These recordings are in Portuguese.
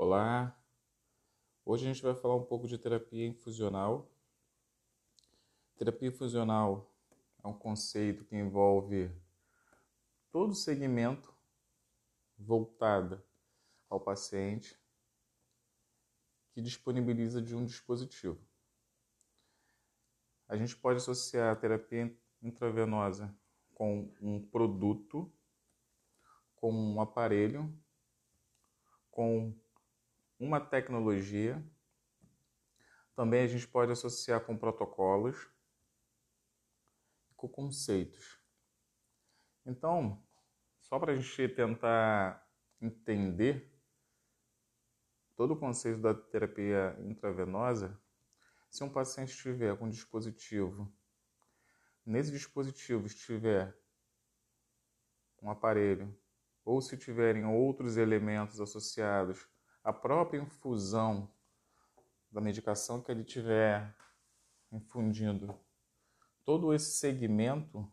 Olá! Hoje a gente vai falar um pouco de terapia infusional. Terapia infusional é um conceito que envolve todo o segmento voltado ao paciente que disponibiliza de um dispositivo. A gente pode associar a terapia intravenosa com um produto, com um aparelho, com uma tecnologia. Também a gente pode associar com protocolos, com conceitos. Então, só para a gente tentar entender todo o conceito da terapia intravenosa, se um paciente estiver com um dispositivo, nesse dispositivo estiver um aparelho, ou se tiverem outros elementos associados a própria infusão da medicação que ele tiver infundindo, todo esse segmento,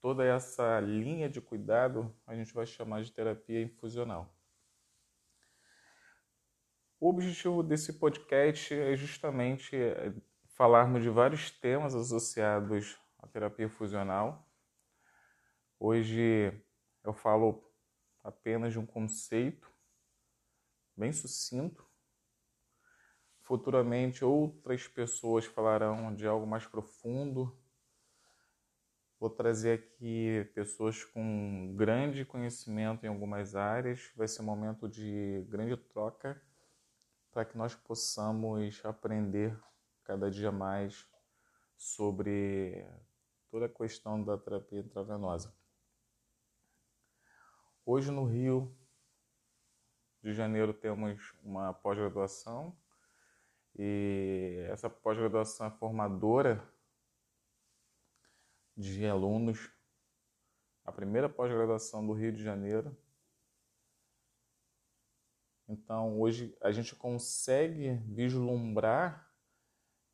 toda essa linha de cuidado, a gente vai chamar de terapia infusional. O objetivo desse podcast é justamente é, falarmos de vários temas associados à terapia infusional. Hoje eu falo apenas de um conceito bem sucinto. Futuramente outras pessoas falarão de algo mais profundo. Vou trazer aqui pessoas com grande conhecimento em algumas áreas. Vai ser um momento de grande troca para que nós possamos aprender cada dia mais sobre toda a questão da terapia intravenosa. Hoje no Rio de janeiro temos uma pós-graduação e essa pós-graduação é formadora de alunos, a primeira pós-graduação do Rio de Janeiro. Então, hoje a gente consegue vislumbrar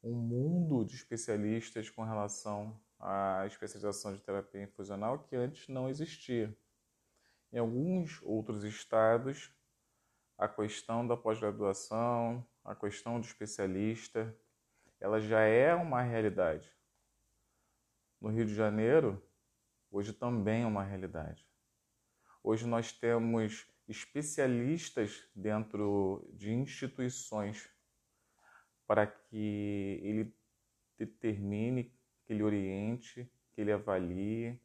um mundo de especialistas com relação à especialização de terapia infusional que antes não existia. Em alguns outros estados, a questão da pós-graduação, a questão do especialista, ela já é uma realidade. No Rio de Janeiro, hoje também é uma realidade. Hoje nós temos especialistas dentro de instituições para que ele determine, que ele oriente, que ele avalie,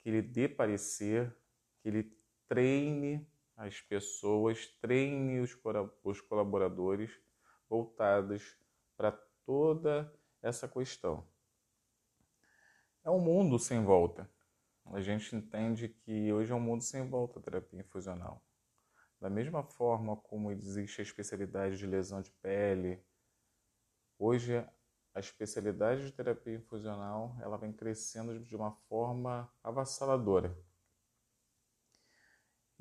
que ele dê parecer, que ele treine as pessoas, treine os, colaboradores voltados para toda essa questão. É um mundo sem volta. A gente entende que hoje é um mundo sem volta a terapia infusional. Da mesma forma como existe a especialidade de lesão de pele, hoje a especialidade de terapia infusional ela vem crescendo de uma forma avassaladora.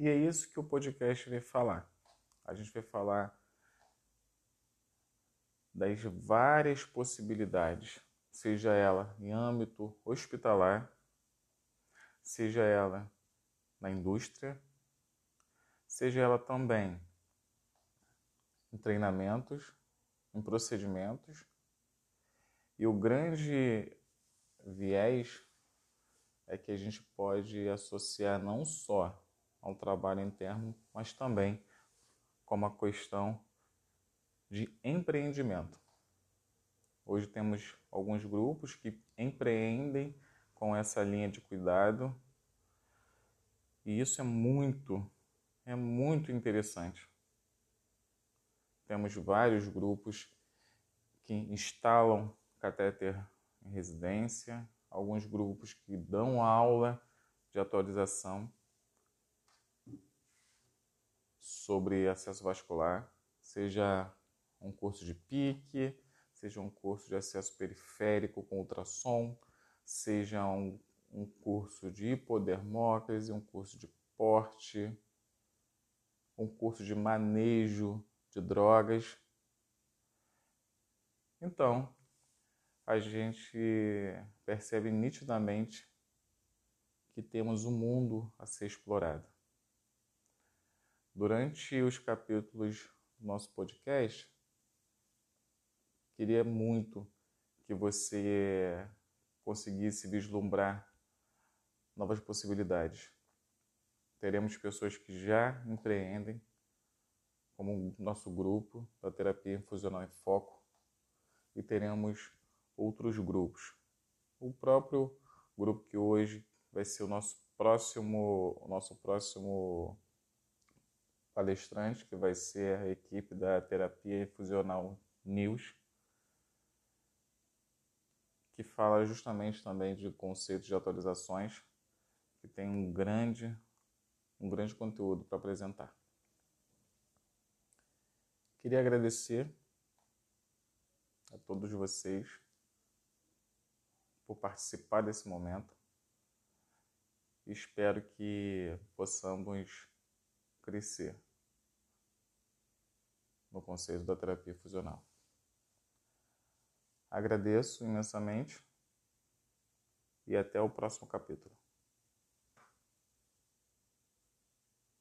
E é isso que o podcast vai falar. A gente vai falar das várias possibilidades, seja ela em âmbito hospitalar, seja ela na indústria, seja ela também em treinamentos, em procedimentos. E o grande viés é que a gente pode associar não só ao trabalho interno, mas também como a questão de empreendimento. Hoje temos alguns grupos que empreendem com essa linha de cuidado e isso é muito, é muito interessante. Temos vários grupos que instalam catéter em residência, alguns grupos que dão aula de atualização sobre acesso vascular, seja um curso de PIC, seja um curso de acesso periférico com ultrassom, seja um, um curso de hipodermóclise, um curso de porte, um curso de manejo de drogas. Então, a gente percebe nitidamente que temos um mundo a ser explorado. Durante os capítulos do nosso podcast, queria muito que você conseguisse vislumbrar novas possibilidades. Teremos pessoas que já empreendem, como o nosso grupo da terapia infusional em foco, e teremos outros grupos. O próprio grupo que hoje vai ser o nosso próximo, o nosso próximo palestrante, que vai ser a equipe da terapia infusional News, que fala justamente também de conceitos de atualizações, que tem um grande, um grande conteúdo para apresentar. Queria agradecer a todos vocês por participar desse momento. Espero que possamos crescer no conceito da terapia fusional. Agradeço imensamente e até o próximo capítulo.